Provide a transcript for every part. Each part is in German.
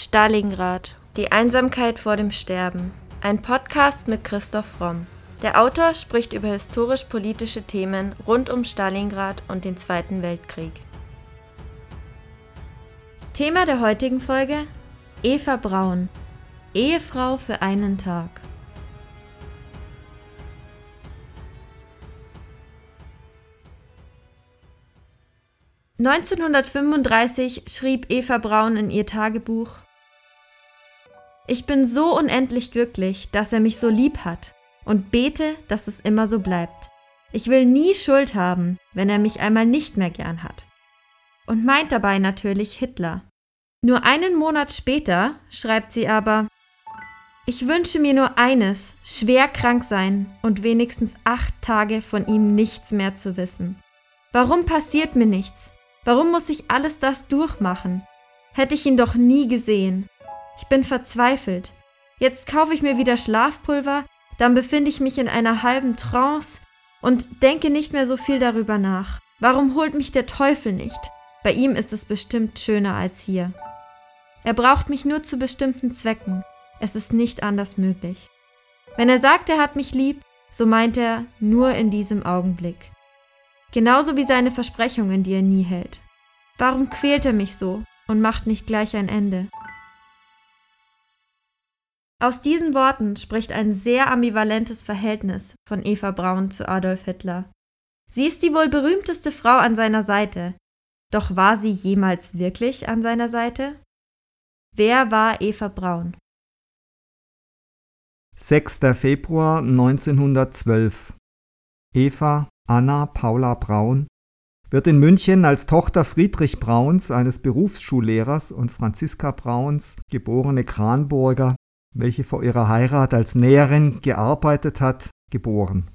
Stalingrad. Die Einsamkeit vor dem Sterben. Ein Podcast mit Christoph Romm. Der Autor spricht über historisch-politische Themen rund um Stalingrad und den Zweiten Weltkrieg. Thema der heutigen Folge: Eva Braun. Ehefrau für einen Tag. (1935) schrieb Eva Braun in ihr Tagebuch ich bin so unendlich glücklich, dass er mich so lieb hat und bete, dass es immer so bleibt. Ich will nie Schuld haben, wenn er mich einmal nicht mehr gern hat. Und meint dabei natürlich Hitler. Nur einen Monat später schreibt sie aber, ich wünsche mir nur eines, schwer krank sein und wenigstens acht Tage von ihm nichts mehr zu wissen. Warum passiert mir nichts? Warum muss ich alles das durchmachen? Hätte ich ihn doch nie gesehen. Ich bin verzweifelt. Jetzt kaufe ich mir wieder Schlafpulver, dann befinde ich mich in einer halben Trance und denke nicht mehr so viel darüber nach. Warum holt mich der Teufel nicht? Bei ihm ist es bestimmt schöner als hier. Er braucht mich nur zu bestimmten Zwecken. Es ist nicht anders möglich. Wenn er sagt, er hat mich lieb, so meint er nur in diesem Augenblick. Genauso wie seine Versprechungen, die er nie hält. Warum quält er mich so und macht nicht gleich ein Ende? Aus diesen Worten spricht ein sehr ambivalentes Verhältnis von Eva Braun zu Adolf Hitler. Sie ist die wohl berühmteste Frau an seiner Seite. Doch war sie jemals wirklich an seiner Seite? Wer war Eva Braun? 6. Februar 1912 Eva Anna Paula Braun wird in München als Tochter Friedrich Brauns, eines Berufsschullehrers, und Franziska Brauns, geborene Kranburger, welche vor ihrer Heirat als Näherin gearbeitet hat, geboren.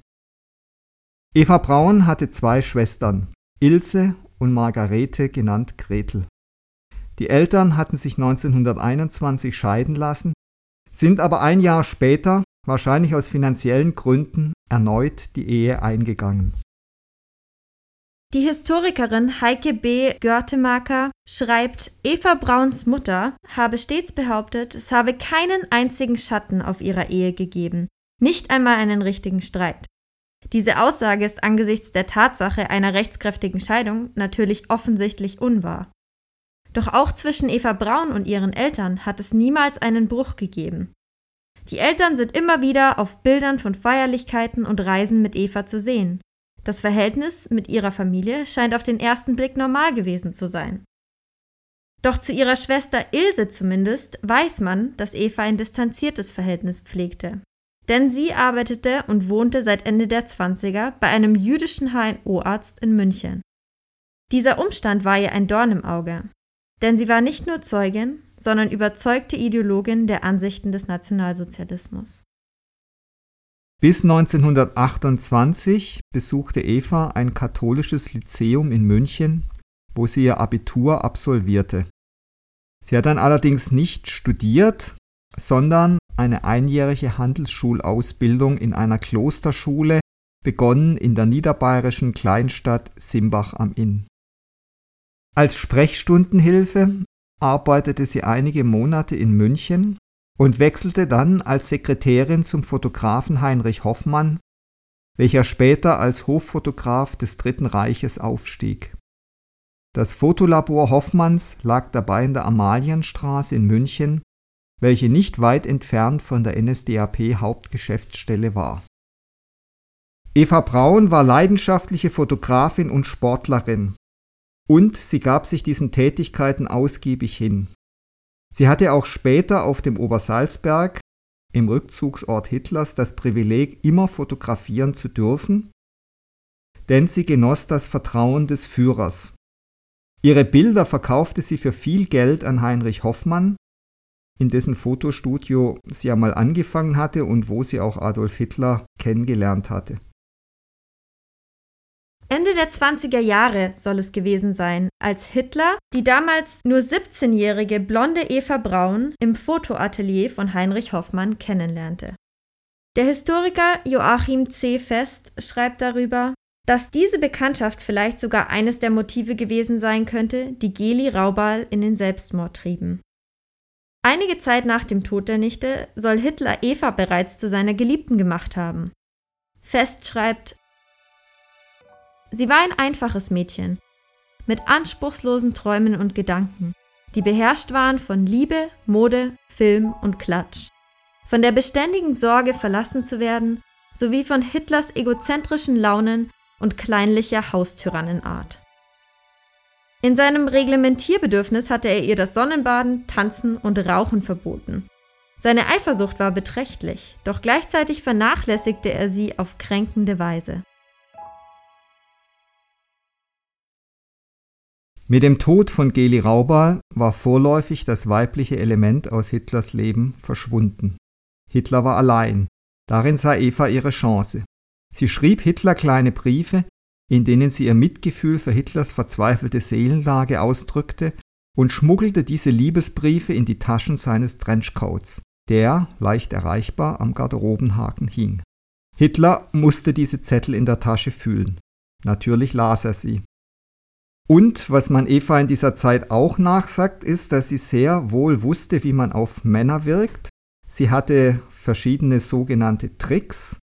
Eva Braun hatte zwei Schwestern, Ilse und Margarete genannt Gretel. Die Eltern hatten sich 1921 scheiden lassen, sind aber ein Jahr später, wahrscheinlich aus finanziellen Gründen, erneut die Ehe eingegangen. Die Historikerin Heike B. Görtemaker schreibt, Eva Brauns Mutter habe stets behauptet, es habe keinen einzigen Schatten auf ihrer Ehe gegeben, nicht einmal einen richtigen Streit. Diese Aussage ist angesichts der Tatsache einer rechtskräftigen Scheidung natürlich offensichtlich unwahr. Doch auch zwischen Eva Braun und ihren Eltern hat es niemals einen Bruch gegeben. Die Eltern sind immer wieder auf Bildern von Feierlichkeiten und Reisen mit Eva zu sehen. Das Verhältnis mit ihrer Familie scheint auf den ersten Blick normal gewesen zu sein. Doch zu ihrer Schwester Ilse zumindest weiß man, dass Eva ein distanziertes Verhältnis pflegte. Denn sie arbeitete und wohnte seit Ende der 20er bei einem jüdischen HNO-Arzt in München. Dieser Umstand war ihr ein Dorn im Auge, denn sie war nicht nur Zeugin, sondern überzeugte Ideologin der Ansichten des Nationalsozialismus. Bis 1928 besuchte Eva ein katholisches Lyzeum in München, wo sie ihr Abitur absolvierte. Sie hat dann allerdings nicht studiert, sondern eine einjährige Handelsschulausbildung in einer Klosterschule begonnen in der niederbayerischen Kleinstadt Simbach am Inn. Als Sprechstundenhilfe arbeitete sie einige Monate in München und wechselte dann als Sekretärin zum Fotografen Heinrich Hoffmann, welcher später als Hoffotograf des Dritten Reiches aufstieg. Das Fotolabor Hoffmanns lag dabei in der Amalienstraße in München, welche nicht weit entfernt von der NSDAP Hauptgeschäftsstelle war. Eva Braun war leidenschaftliche Fotografin und Sportlerin und sie gab sich diesen Tätigkeiten ausgiebig hin. Sie hatte auch später auf dem Obersalzberg, im Rückzugsort Hitlers, das Privileg, immer fotografieren zu dürfen, denn sie genoss das Vertrauen des Führers. Ihre Bilder verkaufte sie für viel Geld an Heinrich Hoffmann, in dessen Fotostudio sie einmal angefangen hatte und wo sie auch Adolf Hitler kennengelernt hatte. Ende der 20er Jahre soll es gewesen sein, als Hitler die damals nur 17-jährige blonde Eva Braun im Fotoatelier von Heinrich Hoffmann kennenlernte. Der Historiker Joachim C. Fest schreibt darüber, dass diese Bekanntschaft vielleicht sogar eines der Motive gewesen sein könnte, die Geli Raubal in den Selbstmord trieben. Einige Zeit nach dem Tod der Nichte soll Hitler Eva bereits zu seiner Geliebten gemacht haben. Fest schreibt, sie war ein einfaches Mädchen, mit anspruchslosen Träumen und Gedanken, die beherrscht waren von Liebe, Mode, Film und Klatsch, von der beständigen Sorge verlassen zu werden, sowie von Hitlers egozentrischen Launen und kleinlicher Haustyrannenart. In seinem Reglementierbedürfnis hatte er ihr das Sonnenbaden, Tanzen und Rauchen verboten. Seine Eifersucht war beträchtlich, doch gleichzeitig vernachlässigte er sie auf kränkende Weise. Mit dem Tod von Geli Raubal war vorläufig das weibliche Element aus Hitlers Leben verschwunden. Hitler war allein. Darin sah Eva ihre Chance. Sie schrieb Hitler kleine Briefe, in denen sie ihr Mitgefühl für Hitlers verzweifelte Seelenlage ausdrückte und schmuggelte diese Liebesbriefe in die Taschen seines Trenchcoats, der, leicht erreichbar, am Garderobenhaken hing. Hitler musste diese Zettel in der Tasche fühlen. Natürlich las er sie. Und was man Eva in dieser Zeit auch nachsagt, ist, dass sie sehr wohl wusste, wie man auf Männer wirkt. Sie hatte verschiedene sogenannte Tricks,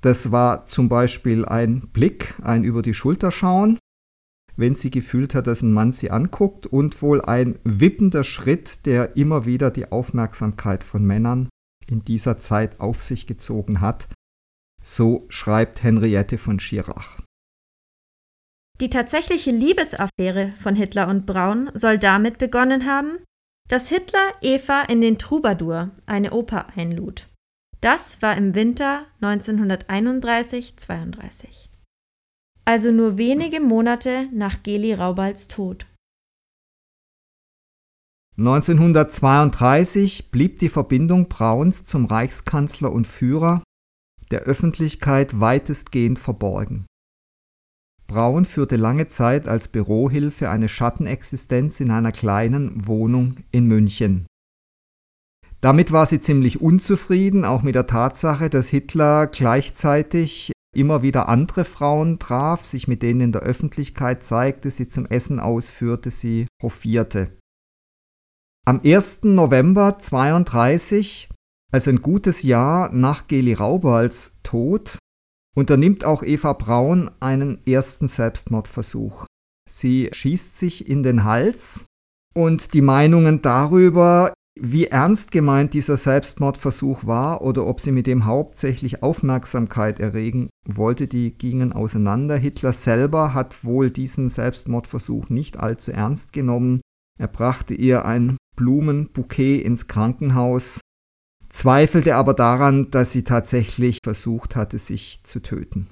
das war zum Beispiel ein Blick, ein über die Schulter schauen, wenn sie gefühlt hat, dass ein Mann sie anguckt und wohl ein wippender Schritt, der immer wieder die Aufmerksamkeit von Männern in dieser Zeit auf sich gezogen hat. So schreibt Henriette von Schirach. Die tatsächliche Liebesaffäre von Hitler und Braun soll damit begonnen haben, dass Hitler Eva in den Troubadour, eine Oper, einlud. Das war im Winter 1931-32. Also nur wenige Monate nach Geli Raubals Tod. 1932 blieb die Verbindung Brauns zum Reichskanzler und Führer der Öffentlichkeit weitestgehend verborgen. Braun führte lange Zeit als Bürohilfe eine Schattenexistenz in einer kleinen Wohnung in München. Damit war sie ziemlich unzufrieden, auch mit der Tatsache, dass Hitler gleichzeitig immer wieder andere Frauen traf, sich mit denen in der Öffentlichkeit zeigte, sie zum Essen ausführte, sie hofierte. Am 1. November 32, also ein gutes Jahr nach Geli Raubals Tod, unternimmt auch Eva Braun einen ersten Selbstmordversuch. Sie schießt sich in den Hals und die Meinungen darüber, wie ernst gemeint dieser Selbstmordversuch war oder ob sie mit dem hauptsächlich Aufmerksamkeit erregen wollte, die gingen auseinander. Hitler selber hat wohl diesen Selbstmordversuch nicht allzu ernst genommen. Er brachte ihr ein Blumenbouquet ins Krankenhaus, zweifelte aber daran, dass sie tatsächlich versucht hatte, sich zu töten.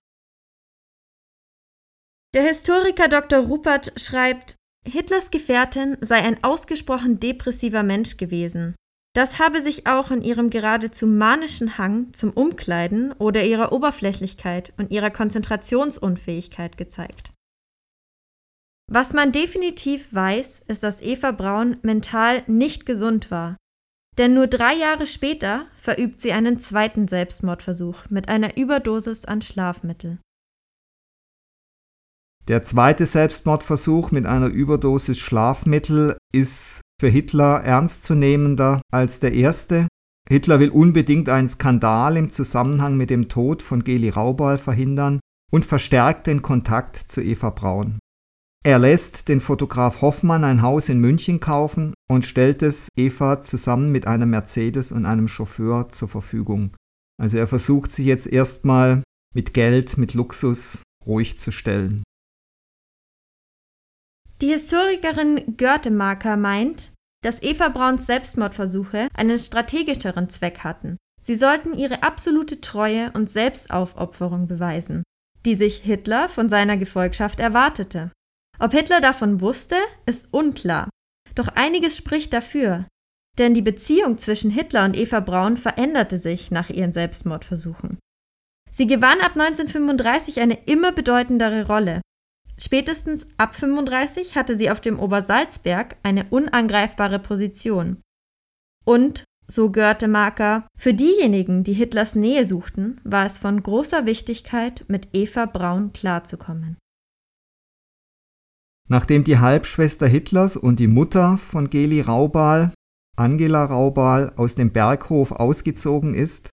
Der Historiker Dr. Rupert schreibt, Hitlers Gefährtin sei ein ausgesprochen depressiver Mensch gewesen. Das habe sich auch in ihrem geradezu manischen Hang zum Umkleiden oder ihrer Oberflächlichkeit und ihrer Konzentrationsunfähigkeit gezeigt. Was man definitiv weiß, ist, dass Eva Braun mental nicht gesund war. Denn nur drei Jahre später verübt sie einen zweiten Selbstmordversuch mit einer Überdosis an Schlafmittel. Der zweite Selbstmordversuch mit einer Überdosis Schlafmittel ist für Hitler ernstzunehmender als der erste. Hitler will unbedingt einen Skandal im Zusammenhang mit dem Tod von Geli Raubal verhindern und verstärkt den Kontakt zu Eva Braun. Er lässt den Fotograf Hoffmann ein Haus in München kaufen und stellt es Eva zusammen mit einem Mercedes und einem Chauffeur zur Verfügung. Also er versucht sich jetzt erstmal mit Geld, mit Luxus ruhig zu stellen. Die Historikerin Görtemarker meint, dass Eva Brauns Selbstmordversuche einen strategischeren Zweck hatten. Sie sollten ihre absolute Treue und Selbstaufopferung beweisen, die sich Hitler von seiner Gefolgschaft erwartete. Ob Hitler davon wusste, ist unklar. Doch einiges spricht dafür, denn die Beziehung zwischen Hitler und Eva Braun veränderte sich nach ihren Selbstmordversuchen. Sie gewann ab 1935 eine immer bedeutendere Rolle. Spätestens ab 35 hatte sie auf dem Obersalzberg eine unangreifbare Position. Und, so Görtemarker, für diejenigen, die Hitlers Nähe suchten, war es von großer Wichtigkeit, mit Eva Braun klarzukommen. Nachdem die Halbschwester Hitlers und die Mutter von Geli Raubal Angela Raubal aus dem Berghof ausgezogen ist,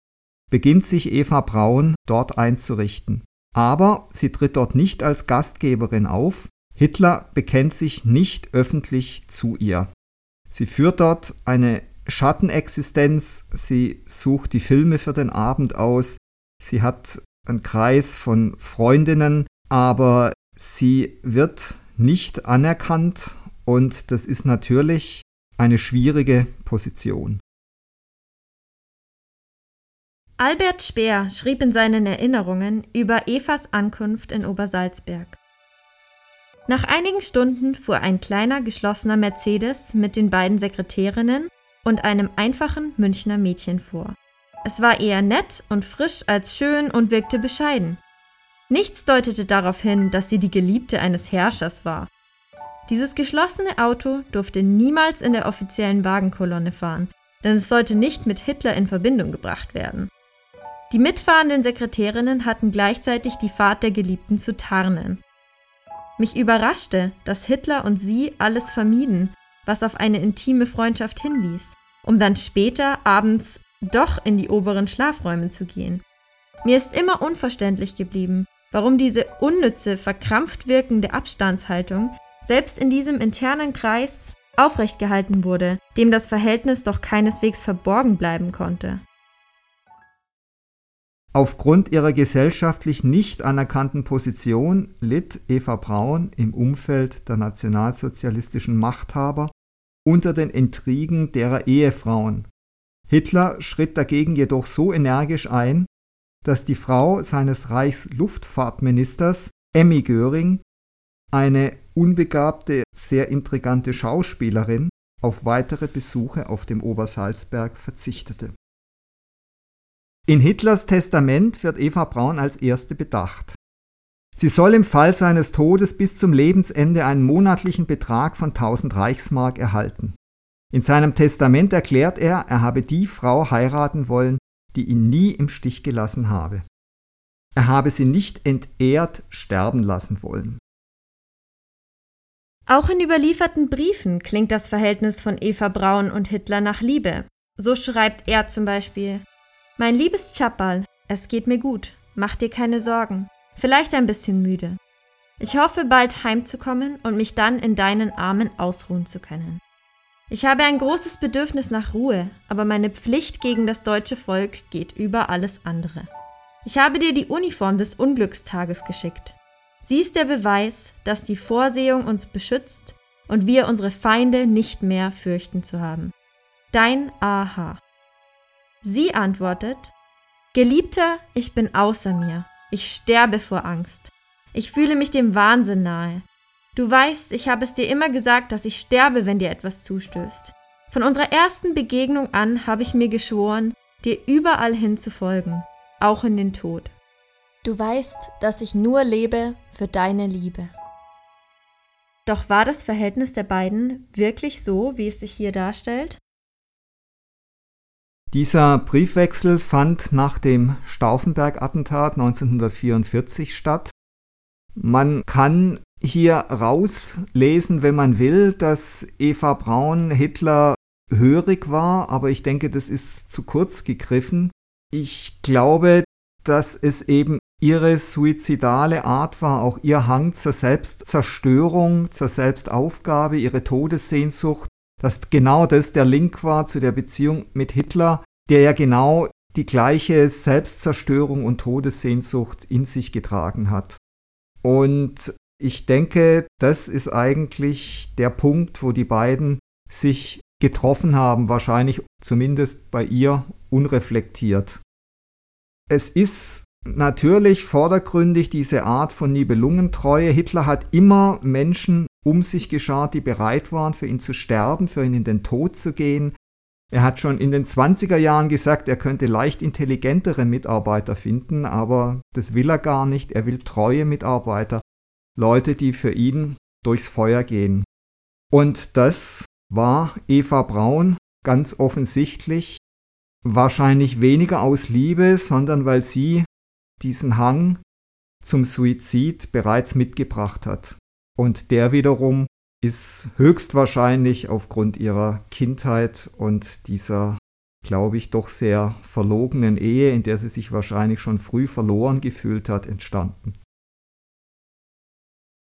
beginnt sich Eva Braun dort einzurichten. Aber sie tritt dort nicht als Gastgeberin auf. Hitler bekennt sich nicht öffentlich zu ihr. Sie führt dort eine Schattenexistenz, sie sucht die Filme für den Abend aus, sie hat einen Kreis von Freundinnen, aber sie wird nicht anerkannt und das ist natürlich eine schwierige Position. Albert Speer schrieb in seinen Erinnerungen über Evas Ankunft in Obersalzberg. Nach einigen Stunden fuhr ein kleiner geschlossener Mercedes mit den beiden Sekretärinnen und einem einfachen Münchner Mädchen vor. Es war eher nett und frisch als schön und wirkte bescheiden. Nichts deutete darauf hin, dass sie die Geliebte eines Herrschers war. Dieses geschlossene Auto durfte niemals in der offiziellen Wagenkolonne fahren, denn es sollte nicht mit Hitler in Verbindung gebracht werden. Die mitfahrenden Sekretärinnen hatten gleichzeitig die Fahrt der Geliebten zu tarnen. Mich überraschte, dass Hitler und sie alles vermieden, was auf eine intime Freundschaft hinwies, um dann später abends doch in die oberen Schlafräume zu gehen. Mir ist immer unverständlich geblieben, warum diese unnütze, verkrampft wirkende Abstandshaltung selbst in diesem internen Kreis aufrecht gehalten wurde, dem das Verhältnis doch keineswegs verborgen bleiben konnte. Aufgrund ihrer gesellschaftlich nicht anerkannten Position litt Eva Braun im Umfeld der nationalsozialistischen Machthaber unter den Intrigen derer Ehefrauen. Hitler schritt dagegen jedoch so energisch ein, dass die Frau seines Reichsluftfahrtministers, Emmy Göring, eine unbegabte, sehr intrigante Schauspielerin, auf weitere Besuche auf dem Obersalzberg verzichtete. In Hitlers Testament wird Eva Braun als erste bedacht. Sie soll im Fall seines Todes bis zum Lebensende einen monatlichen Betrag von 1000 Reichsmark erhalten. In seinem Testament erklärt er, er habe die Frau heiraten wollen, die ihn nie im Stich gelassen habe. Er habe sie nicht entehrt sterben lassen wollen. Auch in überlieferten Briefen klingt das Verhältnis von Eva Braun und Hitler nach Liebe. So schreibt er zum Beispiel mein liebes Chappal, es geht mir gut. Mach dir keine Sorgen. Vielleicht ein bisschen müde. Ich hoffe, bald heimzukommen und mich dann in deinen Armen ausruhen zu können. Ich habe ein großes Bedürfnis nach Ruhe, aber meine Pflicht gegen das deutsche Volk geht über alles andere. Ich habe dir die Uniform des Unglückstages geschickt. Sie ist der Beweis, dass die Vorsehung uns beschützt und wir unsere Feinde nicht mehr fürchten zu haben. Dein AH. Sie antwortet, Geliebter, ich bin außer mir. Ich sterbe vor Angst. Ich fühle mich dem Wahnsinn nahe. Du weißt, ich habe es dir immer gesagt, dass ich sterbe, wenn dir etwas zustößt. Von unserer ersten Begegnung an habe ich mir geschworen, dir überall hin zu folgen, auch in den Tod. Du weißt, dass ich nur lebe für deine Liebe. Doch war das Verhältnis der beiden wirklich so, wie es sich hier darstellt? Dieser Briefwechsel fand nach dem Stauffenberg-Attentat 1944 statt. Man kann hier rauslesen, wenn man will, dass Eva Braun Hitler hörig war, aber ich denke, das ist zu kurz gegriffen. Ich glaube, dass es eben ihre suizidale Art war, auch ihr Hang zur Selbstzerstörung, zur Selbstaufgabe, ihre Todessehnsucht, dass genau das der Link war zu der Beziehung mit Hitler, der ja genau die gleiche Selbstzerstörung und Todessehnsucht in sich getragen hat. Und ich denke, das ist eigentlich der Punkt, wo die beiden sich getroffen haben, wahrscheinlich zumindest bei ihr unreflektiert. Es ist natürlich vordergründig diese Art von Nibelungentreue. Hitler hat immer Menschen um sich geschart, die bereit waren, für ihn zu sterben, für ihn in den Tod zu gehen. Er hat schon in den 20er Jahren gesagt, er könnte leicht intelligentere Mitarbeiter finden, aber das will er gar nicht. Er will treue Mitarbeiter, Leute, die für ihn durchs Feuer gehen. Und das war Eva Braun ganz offensichtlich, wahrscheinlich weniger aus Liebe, sondern weil sie diesen Hang zum Suizid bereits mitgebracht hat. Und der wiederum ist höchstwahrscheinlich aufgrund ihrer Kindheit und dieser, glaube ich, doch sehr verlogenen Ehe, in der sie sich wahrscheinlich schon früh verloren gefühlt hat, entstanden.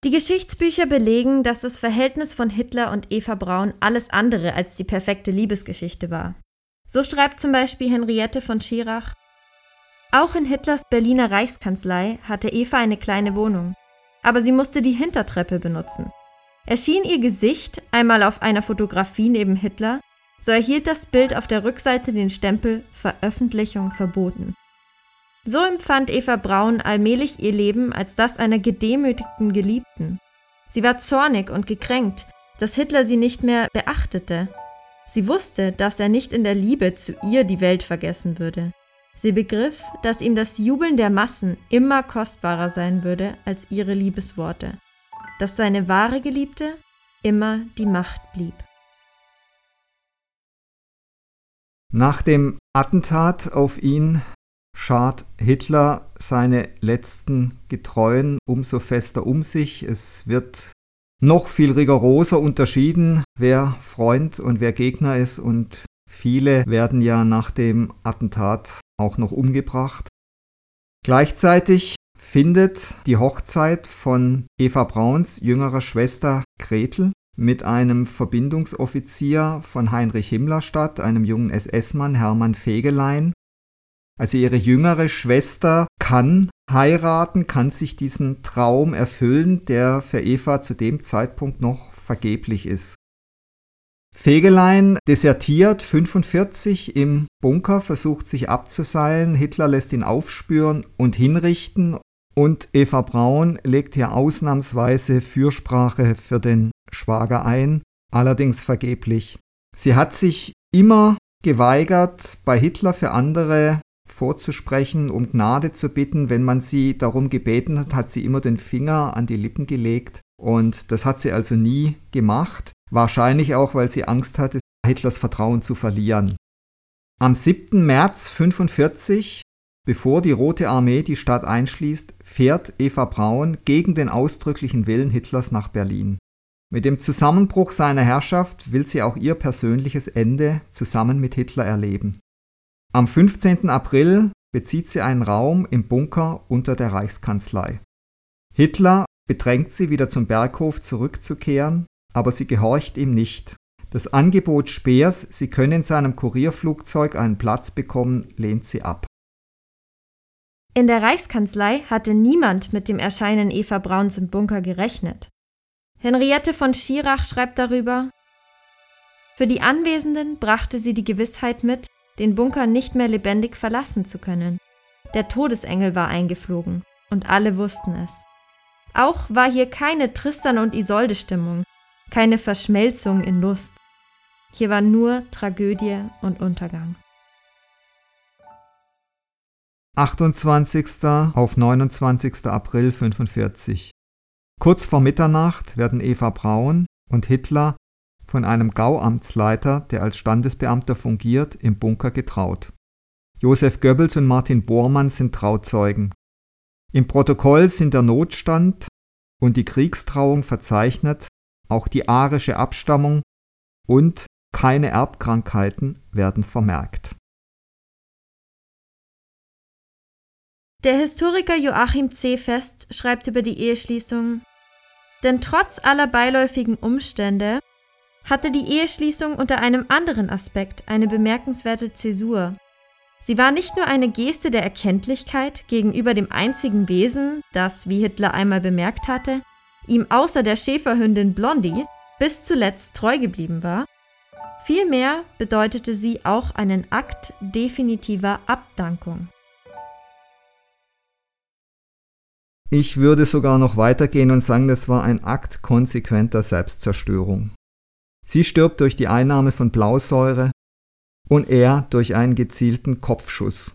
Die Geschichtsbücher belegen, dass das Verhältnis von Hitler und Eva Braun alles andere als die perfekte Liebesgeschichte war. So schreibt zum Beispiel Henriette von Schirach, auch in Hitlers Berliner Reichskanzlei hatte Eva eine kleine Wohnung, aber sie musste die Hintertreppe benutzen. Erschien ihr Gesicht einmal auf einer Fotografie neben Hitler, so erhielt das Bild auf der Rückseite den Stempel Veröffentlichung verboten. So empfand Eva Braun allmählich ihr Leben als das einer gedemütigten Geliebten. Sie war zornig und gekränkt, dass Hitler sie nicht mehr beachtete. Sie wusste, dass er nicht in der Liebe zu ihr die Welt vergessen würde. Sie begriff, dass ihm das Jubeln der Massen immer kostbarer sein würde als ihre Liebesworte, dass seine wahre Geliebte immer die Macht blieb. Nach dem Attentat auf ihn schart Hitler seine letzten Getreuen umso fester um sich. Es wird noch viel rigoroser unterschieden, wer Freund und wer Gegner ist und viele werden ja nach dem Attentat auch noch umgebracht. Gleichzeitig findet die Hochzeit von Eva Brauns jüngerer Schwester Gretel mit einem Verbindungsoffizier von Heinrich Himmler statt, einem jungen SS-Mann Hermann Fegelein, also ihre jüngere Schwester kann heiraten, kann sich diesen Traum erfüllen, der für Eva zu dem Zeitpunkt noch vergeblich ist. Fegelein desertiert 45 im Bunker, versucht sich abzuseilen, Hitler lässt ihn aufspüren und hinrichten und Eva Braun legt hier ausnahmsweise Fürsprache für den Schwager ein, allerdings vergeblich. Sie hat sich immer geweigert, bei Hitler für andere vorzusprechen, um Gnade zu bitten. Wenn man sie darum gebeten hat, hat sie immer den Finger an die Lippen gelegt. Und das hat sie also nie gemacht. Wahrscheinlich auch, weil sie Angst hatte, Hitlers Vertrauen zu verlieren. Am 7. März 1945, bevor die Rote Armee die Stadt einschließt, fährt Eva Braun gegen den ausdrücklichen Willen Hitlers nach Berlin. Mit dem Zusammenbruch seiner Herrschaft will sie auch ihr persönliches Ende zusammen mit Hitler erleben. Am 15. April bezieht sie einen Raum im Bunker unter der Reichskanzlei. Hitler bedrängt sie, wieder zum Berghof zurückzukehren, aber sie gehorcht ihm nicht. Das Angebot Speers, sie könne in seinem Kurierflugzeug einen Platz bekommen, lehnt sie ab. In der Reichskanzlei hatte niemand mit dem Erscheinen Eva Brauns im Bunker gerechnet. Henriette von Schirach schreibt darüber, für die Anwesenden brachte sie die Gewissheit mit, den Bunker nicht mehr lebendig verlassen zu können. Der Todesengel war eingeflogen, und alle wussten es. Auch war hier keine Tristan und Isolde Stimmung, keine Verschmelzung in Lust. Hier war nur Tragödie und Untergang. 28. auf 29. April 1945. Kurz vor Mitternacht werden Eva Braun und Hitler von einem Gauamtsleiter, der als Standesbeamter fungiert, im Bunker getraut. Josef Goebbels und Martin Bormann sind Trauzeugen. Im Protokoll sind der Notstand und die Kriegstrauung verzeichnet, auch die arische Abstammung und keine Erbkrankheiten werden vermerkt. Der Historiker Joachim C. Fest schreibt über die Eheschließung, denn trotz aller beiläufigen Umstände hatte die Eheschließung unter einem anderen Aspekt eine bemerkenswerte Zäsur. Sie war nicht nur eine Geste der Erkenntlichkeit gegenüber dem einzigen Wesen, das, wie Hitler einmal bemerkt hatte, ihm außer der Schäferhündin Blondie bis zuletzt treu geblieben war, vielmehr bedeutete sie auch einen Akt definitiver Abdankung. Ich würde sogar noch weitergehen und sagen, das war ein Akt konsequenter Selbstzerstörung. Sie stirbt durch die Einnahme von Blausäure und er durch einen gezielten Kopfschuss.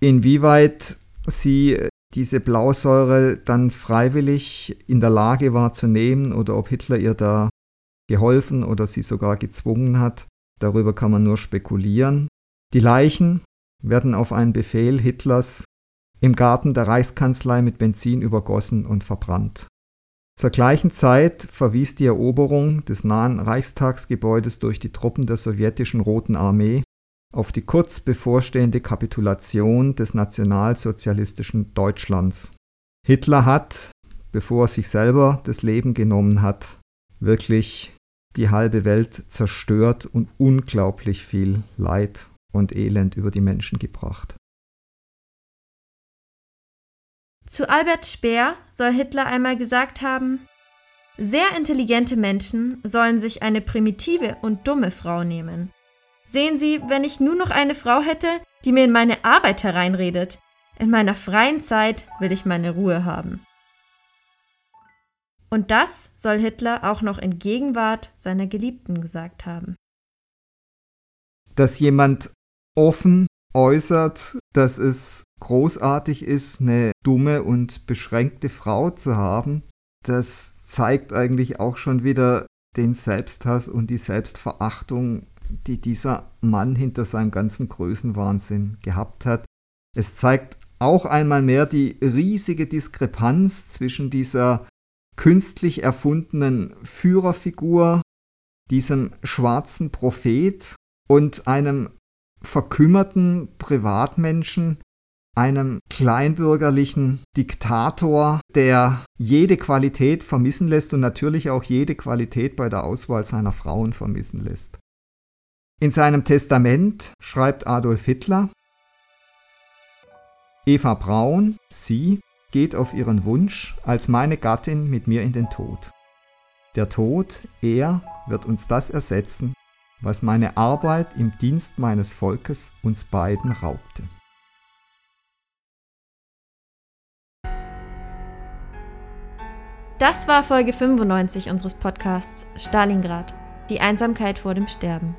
Inwieweit sie diese Blausäure dann freiwillig in der Lage war zu nehmen oder ob Hitler ihr da geholfen oder sie sogar gezwungen hat, darüber kann man nur spekulieren. Die Leichen werden auf einen Befehl Hitlers im Garten der Reichskanzlei mit Benzin übergossen und verbrannt. Zur gleichen Zeit verwies die Eroberung des nahen Reichstagsgebäudes durch die Truppen der sowjetischen Roten Armee auf die kurz bevorstehende Kapitulation des nationalsozialistischen Deutschlands. Hitler hat, bevor er sich selber das Leben genommen hat, wirklich die halbe Welt zerstört und unglaublich viel Leid und Elend über die Menschen gebracht. Zu Albert Speer soll Hitler einmal gesagt haben, sehr intelligente Menschen sollen sich eine primitive und dumme Frau nehmen. Sehen Sie, wenn ich nur noch eine Frau hätte, die mir in meine Arbeit hereinredet. In meiner freien Zeit will ich meine Ruhe haben. Und das soll Hitler auch noch in Gegenwart seiner Geliebten gesagt haben. Dass jemand offen äußert, dass es großartig ist, eine dumme und beschränkte Frau zu haben, das zeigt eigentlich auch schon wieder den Selbsthass und die Selbstverachtung, die dieser Mann hinter seinem ganzen Größenwahnsinn gehabt hat. Es zeigt auch einmal mehr die riesige Diskrepanz zwischen dieser künstlich erfundenen Führerfigur, diesem schwarzen Prophet und einem verkümmerten Privatmenschen, einem kleinbürgerlichen Diktator, der jede Qualität vermissen lässt und natürlich auch jede Qualität bei der Auswahl seiner Frauen vermissen lässt. In seinem Testament schreibt Adolf Hitler, Eva Braun, sie, geht auf ihren Wunsch als meine Gattin mit mir in den Tod. Der Tod, er, wird uns das ersetzen, was meine Arbeit im Dienst meines Volkes uns beiden raubte. Das war Folge 95 unseres Podcasts Stalingrad, die Einsamkeit vor dem Sterben.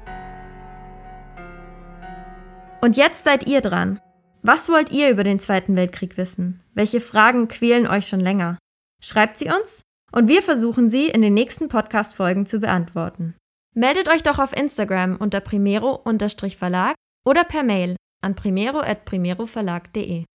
Und jetzt seid ihr dran. Was wollt ihr über den Zweiten Weltkrieg wissen? Welche Fragen quälen euch schon länger? Schreibt sie uns und wir versuchen sie in den nächsten Podcast-Folgen zu beantworten. Meldet euch doch auf Instagram unter primero-verlag oder per Mail an primero.primeroverlag.de.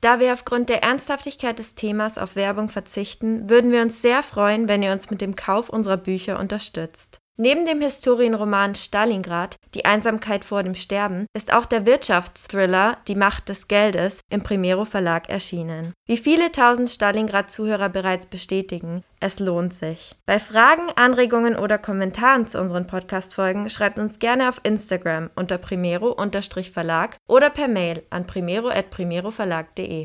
Da wir aufgrund der Ernsthaftigkeit des Themas auf Werbung verzichten, würden wir uns sehr freuen, wenn ihr uns mit dem Kauf unserer Bücher unterstützt. Neben dem Historienroman Stalingrad, Die Einsamkeit vor dem Sterben, ist auch der Wirtschaftsthriller Die Macht des Geldes im Primero Verlag erschienen. Wie viele tausend Stalingrad-Zuhörer bereits bestätigen, es lohnt sich. Bei Fragen, Anregungen oder Kommentaren zu unseren Podcast-Folgen schreibt uns gerne auf Instagram unter primero-verlag oder per Mail an primero.primeroverlag.de.